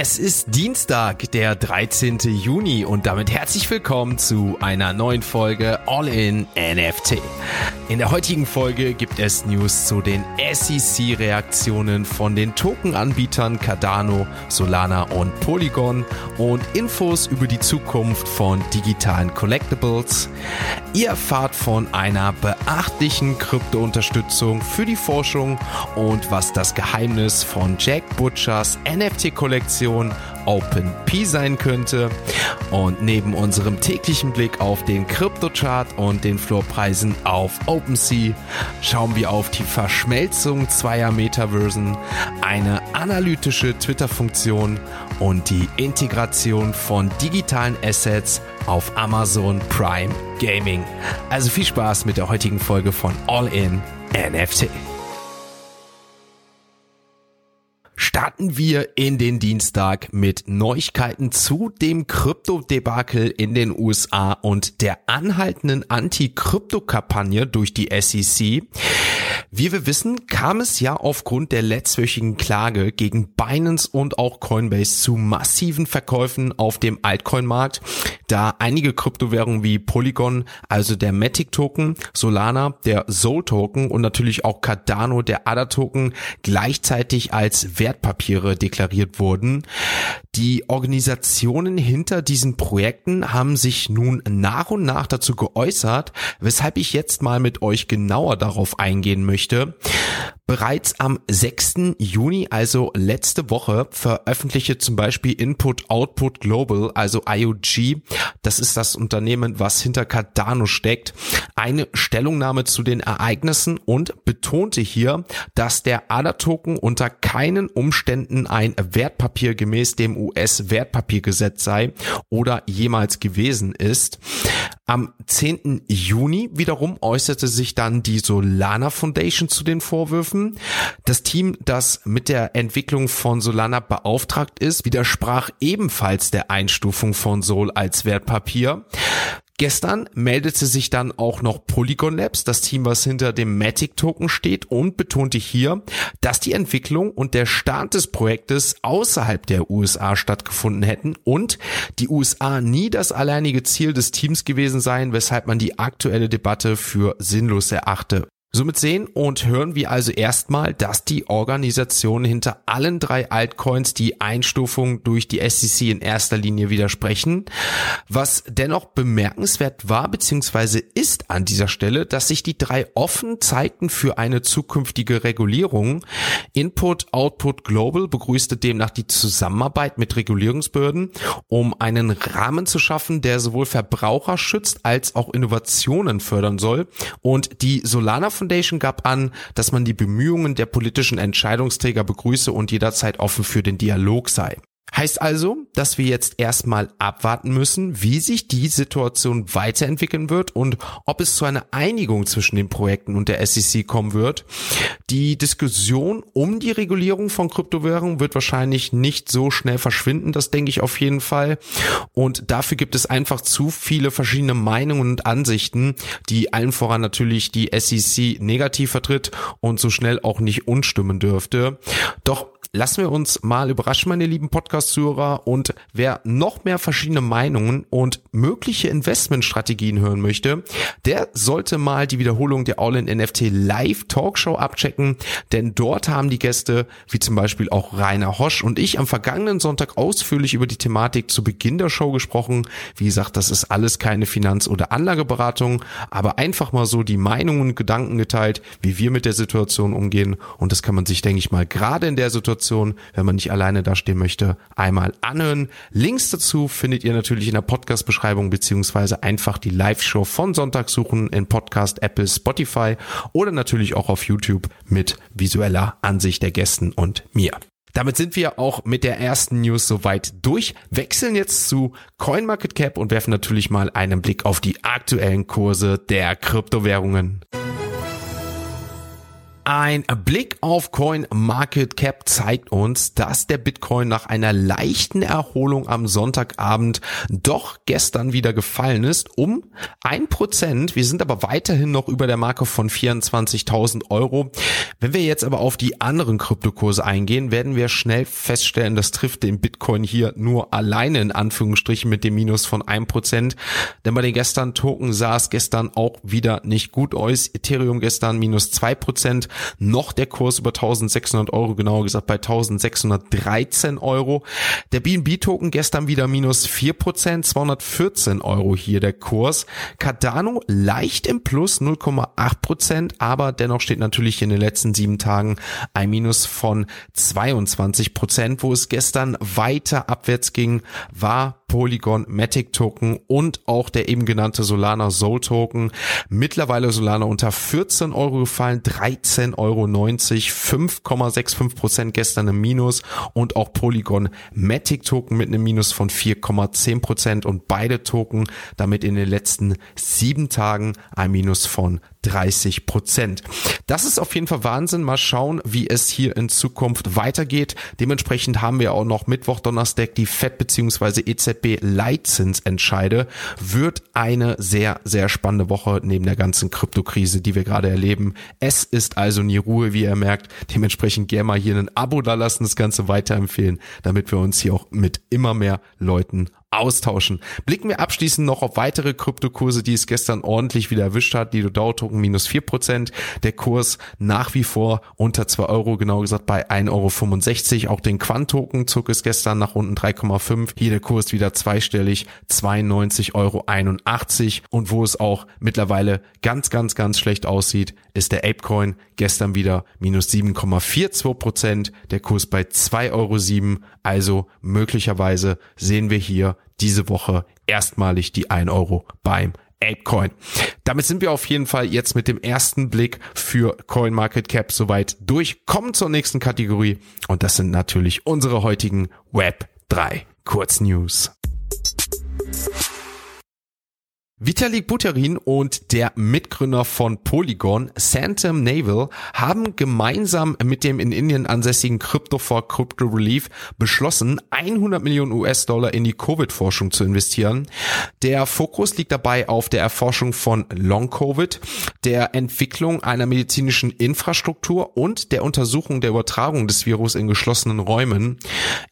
Es ist Dienstag, der 13. Juni und damit herzlich willkommen zu einer neuen Folge All in NFT. In der heutigen Folge gibt es News zu den SEC-Reaktionen von den Token-Anbietern Cardano, Solana und Polygon und Infos über die Zukunft von digitalen Collectibles. Ihr erfahrt von einer beachtlichen Krypto-Unterstützung für die Forschung und was das Geheimnis von Jack Butchers NFT-Kollektion Option OpenP sein könnte. Und neben unserem täglichen Blick auf den Kryptochart und den Floorpreisen auf OpenSea schauen wir auf die Verschmelzung zweier Metaversen, eine analytische Twitter-Funktion und die Integration von digitalen Assets auf Amazon Prime Gaming. Also viel Spaß mit der heutigen Folge von All In NFT. Starten wir in den Dienstag mit Neuigkeiten zu dem Krypto-Debakel in den USA und der anhaltenden Anti-Krypto-Kampagne durch die SEC. Wie wir wissen, kam es ja aufgrund der letztwöchigen Klage gegen Binance und auch Coinbase zu massiven Verkäufen auf dem Altcoin-Markt, da einige Kryptowährungen wie Polygon, also der Matic Token, Solana, der Sol Token und natürlich auch Cardano, der ADA Token gleichzeitig als Wertpapiere deklariert wurden. Die Organisationen hinter diesen Projekten haben sich nun nach und nach dazu geäußert, weshalb ich jetzt mal mit euch genauer darauf eingehen möchte möchte. Bereits am 6. Juni, also letzte Woche, veröffentlichte zum Beispiel Input Output Global, also IOG, das ist das Unternehmen, was hinter Cardano steckt, eine Stellungnahme zu den Ereignissen und betonte hier, dass der ADA-Token unter keinen Umständen ein Wertpapier gemäß dem US-Wertpapiergesetz sei oder jemals gewesen ist. Am 10. Juni wiederum äußerte sich dann die Solana Foundation zu den Vorwürfen. Das Team, das mit der Entwicklung von Solana beauftragt ist, widersprach ebenfalls der Einstufung von Sol als Wertpapier. Gestern meldete sich dann auch noch Polygon Labs, das Team, was hinter dem Matic Token steht und betonte hier, dass die Entwicklung und der Start des Projektes außerhalb der USA stattgefunden hätten und die USA nie das alleinige Ziel des Teams gewesen seien, weshalb man die aktuelle Debatte für sinnlos erachte. Somit sehen und hören wir also erstmal, dass die Organisation hinter allen drei Altcoins die Einstufung durch die SEC in erster Linie widersprechen. Was dennoch bemerkenswert war bzw. ist an dieser Stelle, dass sich die drei offen zeigten für eine zukünftige Regulierung. Input Output Global begrüßte demnach die Zusammenarbeit mit Regulierungsbehörden, um einen Rahmen zu schaffen, der sowohl Verbraucher schützt als auch Innovationen fördern soll. Und die Solana Foundation gab an, dass man die Bemühungen der politischen Entscheidungsträger begrüße und jederzeit offen für den Dialog sei. Heißt also, dass wir jetzt erstmal abwarten müssen, wie sich die Situation weiterentwickeln wird und ob es zu einer Einigung zwischen den Projekten und der SEC kommen wird. Die Diskussion um die Regulierung von Kryptowährungen wird wahrscheinlich nicht so schnell verschwinden, das denke ich auf jeden Fall. Und dafür gibt es einfach zu viele verschiedene Meinungen und Ansichten, die allen voran natürlich die SEC negativ vertritt und so schnell auch nicht unstimmen dürfte. Doch lassen wir uns mal überraschen, meine lieben Podcast-Zuhörer. Und wer noch mehr verschiedene Meinungen und mögliche Investmentstrategien hören möchte, der sollte mal die Wiederholung der All-in-NFT Live Talkshow abchecken. Denn dort haben die Gäste, wie zum Beispiel auch Rainer Hosch und ich, am vergangenen Sonntag ausführlich über die Thematik zu Beginn der Show gesprochen. Wie gesagt, das ist alles keine Finanz- oder Anlageberatung, aber einfach mal so die Meinungen und Gedanken geteilt, wie wir mit der Situation umgehen. Und das kann man sich, denke ich mal, gerade in der Situation Situation, wenn man nicht alleine dastehen möchte, einmal anhören. Links dazu findet ihr natürlich in der Podcast-Beschreibung beziehungsweise einfach die Live-Show von Sonntag suchen in Podcast, Apple, Spotify oder natürlich auch auf YouTube mit visueller Ansicht der Gästen und mir. Damit sind wir auch mit der ersten News soweit durch, wechseln jetzt zu CoinMarketCap und werfen natürlich mal einen Blick auf die aktuellen Kurse der Kryptowährungen. Ein Blick auf Coin Market Cap zeigt uns, dass der Bitcoin nach einer leichten Erholung am Sonntagabend doch gestern wieder gefallen ist um ein Prozent. Wir sind aber weiterhin noch über der Marke von 24.000 Euro. Wenn wir jetzt aber auf die anderen Kryptokurse eingehen, werden wir schnell feststellen, das trifft den Bitcoin hier nur alleine in Anführungsstrichen mit dem Minus von ein Prozent. Denn bei den gestern Token sah es gestern auch wieder nicht gut aus. Ethereum gestern minus zwei Prozent noch der Kurs über 1600 Euro, genauer gesagt bei 1613 Euro. Der BNB-Token gestern wieder minus 4%, 214 Euro hier der Kurs. Cardano leicht im Plus 0,8%, aber dennoch steht natürlich in den letzten sieben Tagen ein Minus von 22%, wo es gestern weiter abwärts ging, war Polygon Matic Token und auch der eben genannte Solana Soul Token. Mittlerweile Solana unter 14 Euro gefallen, 13,90 Euro, 5,65 Prozent gestern im Minus und auch Polygon Matic Token mit einem Minus von 4,10 Prozent und beide Token damit in den letzten sieben Tagen ein Minus von 30 Prozent. Das ist auf jeden Fall Wahnsinn. Mal schauen, wie es hier in Zukunft weitergeht. Dementsprechend haben wir auch noch Mittwoch, Donnerstag die FED bzw. EZB Leitzinsentscheide. Wird eine sehr, sehr spannende Woche neben der ganzen Kryptokrise, die wir gerade erleben. Es ist also nie Ruhe, wie ihr merkt. Dementsprechend gerne mal hier ein Abo da lassen, das Ganze weiterempfehlen, damit wir uns hier auch mit immer mehr Leuten austauschen. Blicken wir abschließend noch auf weitere Kryptokurse, die es gestern ordentlich wieder erwischt hat. Die Dow Token minus vier Prozent. Der Kurs nach wie vor unter zwei Euro, genau gesagt bei 1,65 Euro. Auch den Quant Token zog es gestern nach unten 3,5. Hier der Kurs wieder zweistellig, 92,81 Euro. Und wo es auch mittlerweile ganz, ganz, ganz schlecht aussieht, ist der Apecoin gestern wieder minus 7,42 Prozent. Der Kurs bei 2,07 Euro. Also möglicherweise sehen wir hier diese Woche erstmalig die 1 Euro beim Apecoin. Damit sind wir auf jeden Fall jetzt mit dem ersten Blick für Coin Market Cap soweit durch. Kommen zur nächsten Kategorie und das sind natürlich unsere heutigen Web 3 Kurznews. Vitalik Buterin und der Mitgründer von Polygon, Santam Naval, haben gemeinsam mit dem in Indien ansässigen Crypto for Crypto Relief beschlossen, 100 Millionen US-Dollar in die Covid-Forschung zu investieren. Der Fokus liegt dabei auf der Erforschung von Long-Covid, der Entwicklung einer medizinischen Infrastruktur und der Untersuchung der Übertragung des Virus in geschlossenen Räumen.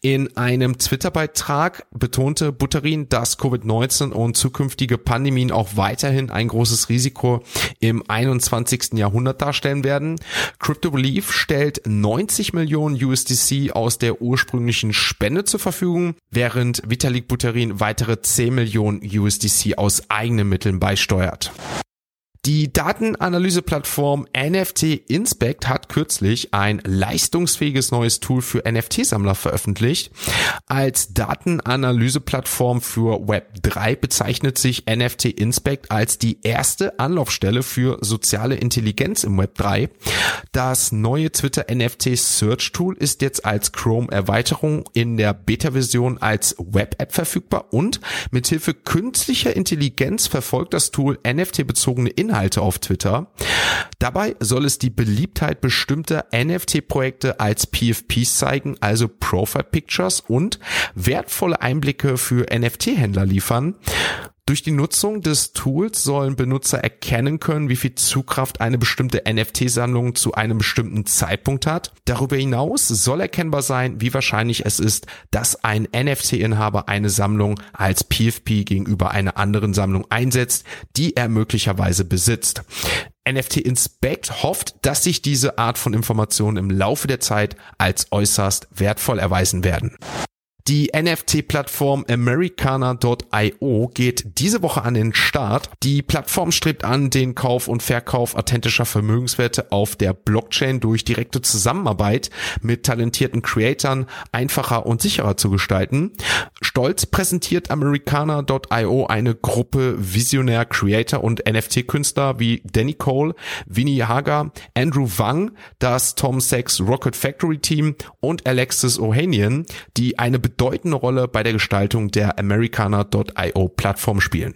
In einem Twitter-Beitrag betonte Buterin, dass Covid-19 und zukünftige Pandemie Pandemien auch weiterhin ein großes Risiko im 21. Jahrhundert darstellen werden. Crypto Relief stellt 90 Millionen USDC aus der ursprünglichen Spende zur Verfügung, während Vitalik Buterin weitere 10 Millionen USDC aus eigenen Mitteln beisteuert. Die Datenanalyseplattform NFT Inspect hat kürzlich ein leistungsfähiges neues Tool für NFT-Sammler veröffentlicht. Als Datenanalyseplattform für Web3 bezeichnet sich NFT Inspect als die erste Anlaufstelle für soziale Intelligenz im Web3. Das neue Twitter NFT Search Tool ist jetzt als Chrome Erweiterung in der Beta-Version als Web-App verfügbar und mithilfe künstlicher Intelligenz verfolgt das Tool NFT-bezogene Inhalte Inhalte auf Twitter. Dabei soll es die Beliebtheit bestimmter NFT-Projekte als PFPs zeigen, also Profile Pictures und wertvolle Einblicke für NFT-Händler liefern. Durch die Nutzung des Tools sollen Benutzer erkennen können, wie viel Zugkraft eine bestimmte NFT-Sammlung zu einem bestimmten Zeitpunkt hat. Darüber hinaus soll erkennbar sein, wie wahrscheinlich es ist, dass ein NFT-Inhaber eine Sammlung als PFP gegenüber einer anderen Sammlung einsetzt, die er möglicherweise besitzt. NFT Inspect hofft, dass sich diese Art von Informationen im Laufe der Zeit als äußerst wertvoll erweisen werden. Die NFT-Plattform Americana.io geht diese Woche an den Start. Die Plattform strebt an, den Kauf und Verkauf authentischer Vermögenswerte auf der Blockchain durch direkte Zusammenarbeit mit talentierten Creatoren einfacher und sicherer zu gestalten. Stolz präsentiert Americana.io eine Gruppe visionär Creator und NFT-Künstler wie Danny Cole, Vinny Haga, Andrew Wang, das Tom Sachs Rocket Factory Team und Alexis Ohanian, die eine bedeutende Rolle bei der Gestaltung der Americana.io Plattform spielen.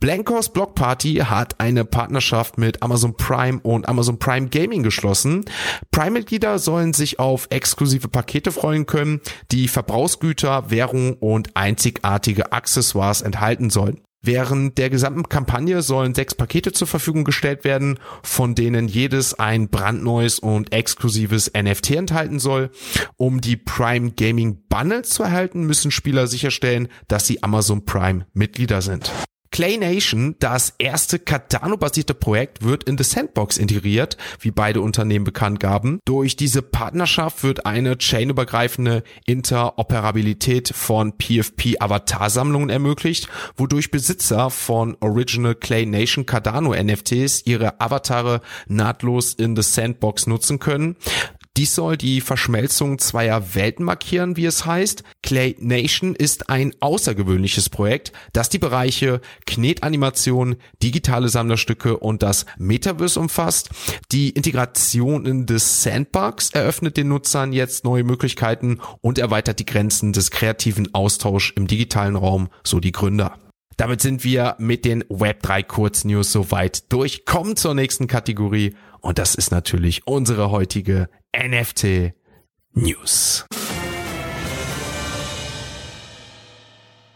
Blankos Block Party hat eine Partnerschaft mit Amazon Prime und Amazon Prime Gaming geschlossen. Prime-Mitglieder sollen sich auf exklusive Pakete freuen können, die Verbrauchsgüter, Währung und einzigartige Accessoires enthalten sollen. Während der gesamten Kampagne sollen sechs Pakete zur Verfügung gestellt werden, von denen jedes ein brandneues und exklusives NFT enthalten soll. Um die Prime Gaming Bundles zu erhalten, müssen Spieler sicherstellen, dass sie Amazon Prime Mitglieder sind. Clay Nation, das erste Cardano-basierte Projekt, wird in The Sandbox integriert, wie beide Unternehmen bekannt gaben. Durch diese Partnerschaft wird eine chainübergreifende Interoperabilität von PFP-Avatarsammlungen ermöglicht, wodurch Besitzer von Original Clay Nation Cardano NFTs ihre Avatare nahtlos in The Sandbox nutzen können. Dies soll die Verschmelzung zweier Welten markieren, wie es heißt. Clay Nation ist ein außergewöhnliches Projekt, das die Bereiche Knetanimation, digitale Sammlerstücke und das Metaverse umfasst. Die Integration in das Sandbox eröffnet den Nutzern jetzt neue Möglichkeiten und erweitert die Grenzen des kreativen Austauschs im digitalen Raum, so die Gründer. Damit sind wir mit den Web3 Kurznews soweit durch. Kommen zur nächsten Kategorie und das ist natürlich unsere heutige NFT News.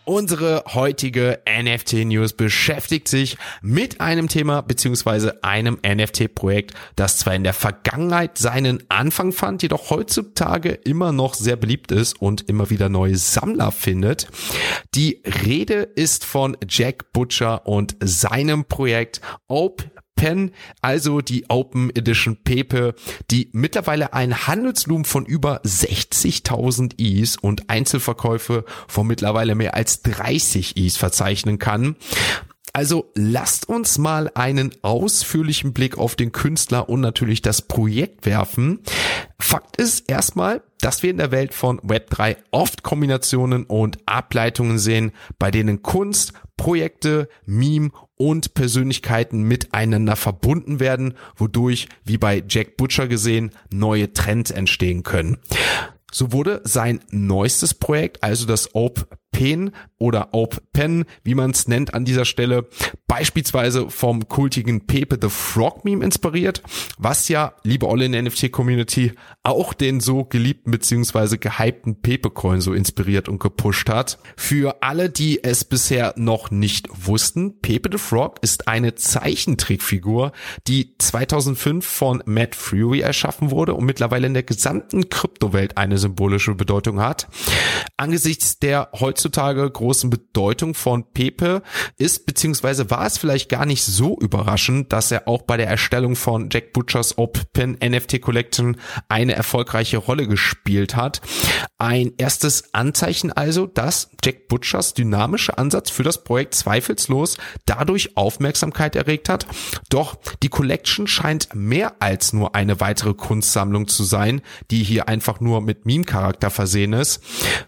Unsere heutige NFT News beschäftigt sich mit einem Thema beziehungsweise einem NFT-Projekt, das zwar in der Vergangenheit seinen Anfang fand, jedoch heutzutage immer noch sehr beliebt ist und immer wieder neue Sammler findet. Die Rede ist von Jack Butcher und seinem Projekt Ope Pen, also die Open Edition Pepe, die mittlerweile ein Handelsvolumen von über 60.000 Is und Einzelverkäufe von mittlerweile mehr als 30 Is verzeichnen kann. Also lasst uns mal einen ausführlichen Blick auf den Künstler und natürlich das Projekt werfen. Fakt ist erstmal, dass wir in der Welt von Web3 oft Kombinationen und Ableitungen sehen, bei denen Kunst, Projekte, Meme und Persönlichkeiten miteinander verbunden werden, wodurch, wie bei Jack Butcher gesehen, neue Trends entstehen können. So wurde sein neuestes Projekt, also das Ope Pen oder Pen, wie man es nennt an dieser Stelle, beispielsweise vom kultigen Pepe the Frog Meme inspiriert, was ja, liebe Olle in NFT Community, auch den so geliebten bzw. gehypten Pepe Coin so inspiriert und gepusht hat. Für alle, die es bisher noch nicht wussten, Pepe the Frog ist eine Zeichentrickfigur, die 2005 von Matt Fury erschaffen wurde und mittlerweile in der gesamten Kryptowelt eine symbolische Bedeutung hat. Angesichts der heutzutage großen Bedeutung von Pepe ist, beziehungsweise war es vielleicht gar nicht so überraschend, dass er auch bei der Erstellung von Jack Butchers Open NFT Collection eine erfolgreiche Rolle gespielt hat. Ein erstes Anzeichen also, dass Jack Butchers dynamischer Ansatz für das Projekt zweifellos dadurch Aufmerksamkeit erregt hat. Doch die Collection scheint mehr als nur eine weitere Kunstsammlung zu sein, die hier einfach nur mit Meme-Charakter versehen ist.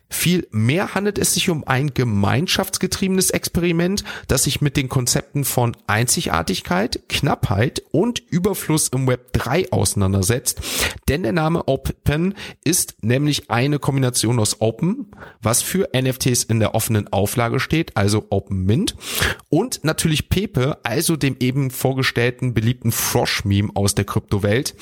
Viel mehr handelt es sich um ein gemeinschaftsgetriebenes Experiment, das sich mit den Konzepten von Einzigartigkeit, Knappheit und Überfluss im Web 3 auseinandersetzt. Denn der Name Open ist nämlich eine Kombination aus Open, was für NFTs in der offenen Auflage steht, also Open Mint, und natürlich Pepe, also dem eben vorgestellten beliebten Frosch-Meme aus der Kryptowelt.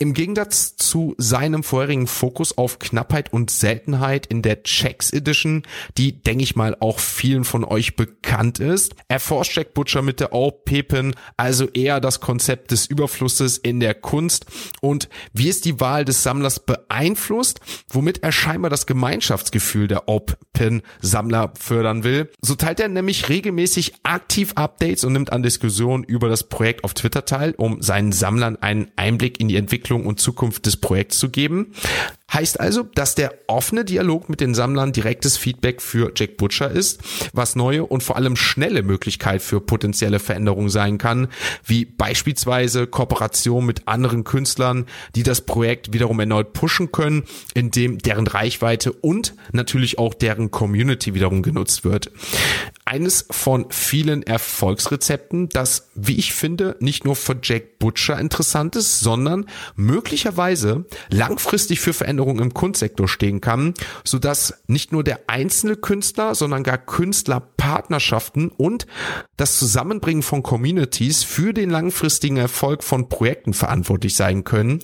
Im Gegensatz zu seinem vorherigen Fokus auf Knappheit und Seltenheit in der Checks Edition, die, denke ich mal, auch vielen von euch bekannt ist, erforscht Jack Butcher mit der Pepen also eher das Konzept des Überflusses in der Kunst und wie es die Wahl des Sammlers beeinflusst, womit er scheinbar das Gemeinschaftsgefühl der Open-Sammler fördern will. So teilt er nämlich regelmäßig aktiv Updates und nimmt an Diskussionen über das Projekt auf Twitter teil, um seinen Sammlern einen Einblick in die Entwicklung Entwicklung und Zukunft des Projekts zu geben. Heißt also, dass der offene Dialog mit den Sammlern direktes Feedback für Jack Butcher ist, was neue und vor allem schnelle Möglichkeit für potenzielle Veränderungen sein kann, wie beispielsweise Kooperation mit anderen Künstlern, die das Projekt wiederum erneut pushen können, indem deren Reichweite und natürlich auch deren Community wiederum genutzt wird. Eines von vielen Erfolgsrezepten, das, wie ich finde, nicht nur für Jack Butcher interessant ist, sondern möglicherweise langfristig für Veränderungen Veränderung im Kunstsektor stehen kann, so dass nicht nur der einzelne Künstler, sondern gar Künstlerpaare Partnerschaften und das Zusammenbringen von Communities für den langfristigen Erfolg von Projekten verantwortlich sein können.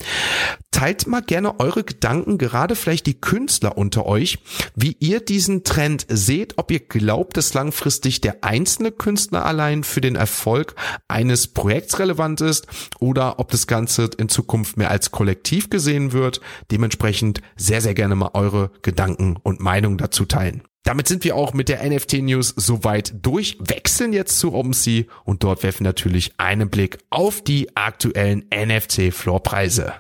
Teilt mal gerne eure Gedanken, gerade vielleicht die Künstler unter euch, wie ihr diesen Trend seht, ob ihr glaubt, dass langfristig der einzelne Künstler allein für den Erfolg eines Projekts relevant ist oder ob das Ganze in Zukunft mehr als kollektiv gesehen wird. Dementsprechend sehr, sehr gerne mal eure Gedanken und Meinungen dazu teilen. Damit sind wir auch mit der NFT News soweit durch, wechseln jetzt zu OpenSea und dort werfen natürlich einen Blick auf die aktuellen NFT Floorpreise.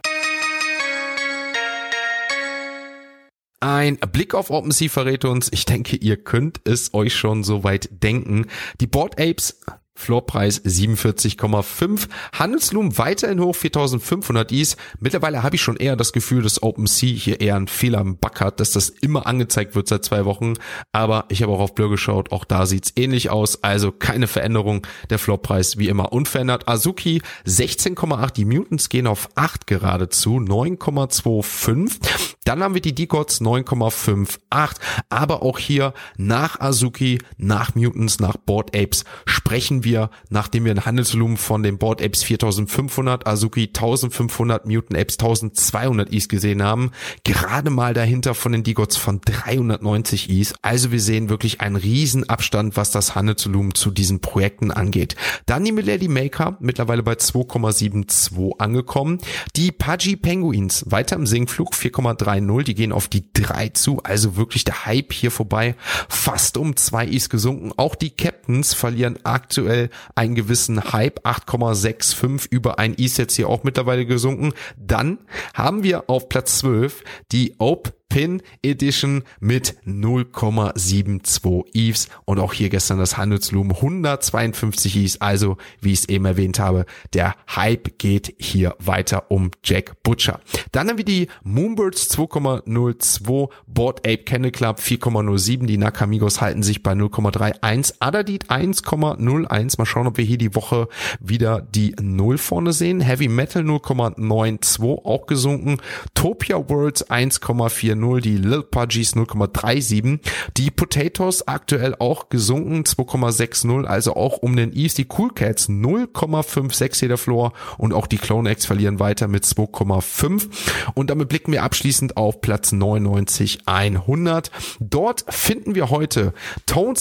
Ein Blick auf OpenSea verrät uns, ich denke, ihr könnt es euch schon soweit denken. Die Board Apes Floorpreis 47,5. Handelsloom weiterhin hoch 4500 Is. Mittlerweile habe ich schon eher das Gefühl, dass OpenSea hier eher einen Fehler im Bug hat, dass das immer angezeigt wird seit zwei Wochen. Aber ich habe auch auf Blur geschaut, auch da sieht's ähnlich aus. Also keine Veränderung. Der Floorpreis wie immer unverändert. Azuki 16,8. Die Mutants gehen auf 8 geradezu. 9,25. Dann haben wir die Decods 9,58. Aber auch hier nach Azuki, nach Mutants, nach Board Apes sprechen wir, nachdem wir ein Handelsvolumen von den Board Apes 4500, Azuki 1500, Mutant Apes 1200 Is gesehen haben, gerade mal dahinter von den Digots von 390 Is. Also wir sehen wirklich einen riesen Abstand, was das Handelsvolumen zu diesen Projekten angeht. Dann die Milady Maker, mittlerweile bei 2,72 angekommen. Die Pudgy Penguins, weiter im Sinkflug, 4,30, die gehen auf die 3 zu, also wirklich der Hype hier vorbei, fast um 2 Is gesunken. Auch die Captains verlieren aktuell aktuell einen gewissen Hype, 8,65 über ein Is jetzt hier auch mittlerweile gesunken. Dann haben wir auf Platz 12 die Ope Pin Edition mit 0,72 EVs und auch hier gestern das Handelsvolumen 152 EVs. Also, wie ich es eben erwähnt habe, der Hype geht hier weiter um Jack Butcher. Dann haben wir die Moonbirds 2,02, Board Ape Kennel Club 4,07, die Nakamigos halten sich bei 0,31, Adadit 1,01. Mal schauen, ob wir hier die Woche wieder die 0 vorne sehen. Heavy Metal 0,92 auch gesunken. Topia Worlds 1,40 0, die Lil Pudgies 0,37, die Potatoes aktuell auch gesunken 2,60, also auch um den East, die Cool Cats 0,56 hier der Floor und auch die Clone X verlieren weiter mit 2,5 und damit blicken wir abschließend auf Platz 99 100. Dort finden wir heute Tone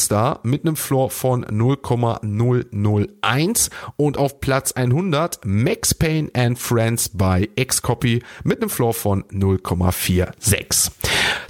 mit einem Floor von 0,001 und auf Platz 100 Max Payne and Friends bei Xcopy mit einem Floor von 0,46.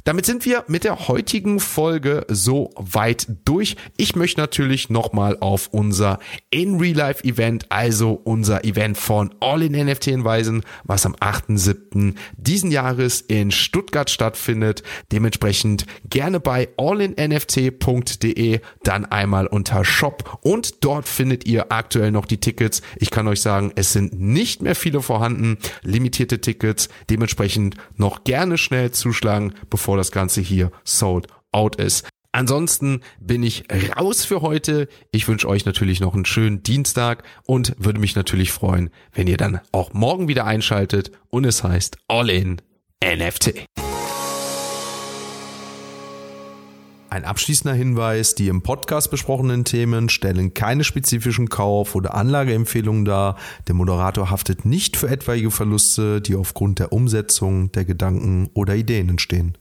Damit sind wir mit der heutigen Folge so weit durch. Ich möchte natürlich nochmal auf unser In Real Life Event, also unser Event von All in NFT hinweisen, was am 8.7. diesen Jahres in Stuttgart stattfindet. Dementsprechend gerne bei allinnft.de dann einmal unter Shop und dort findet ihr aktuell noch die Tickets. Ich kann euch sagen, es sind nicht mehr viele vorhanden, limitierte Tickets. Dementsprechend noch gerne schnell zuschlagen bevor das Ganze hier sold out ist. Ansonsten bin ich raus für heute. Ich wünsche euch natürlich noch einen schönen Dienstag und würde mich natürlich freuen, wenn ihr dann auch morgen wieder einschaltet und es heißt All in NFT. Ein abschließender Hinweis, die im Podcast besprochenen Themen stellen keine spezifischen Kauf- oder Anlageempfehlungen dar. Der Moderator haftet nicht für etwaige Verluste, die aufgrund der Umsetzung der Gedanken oder Ideen entstehen.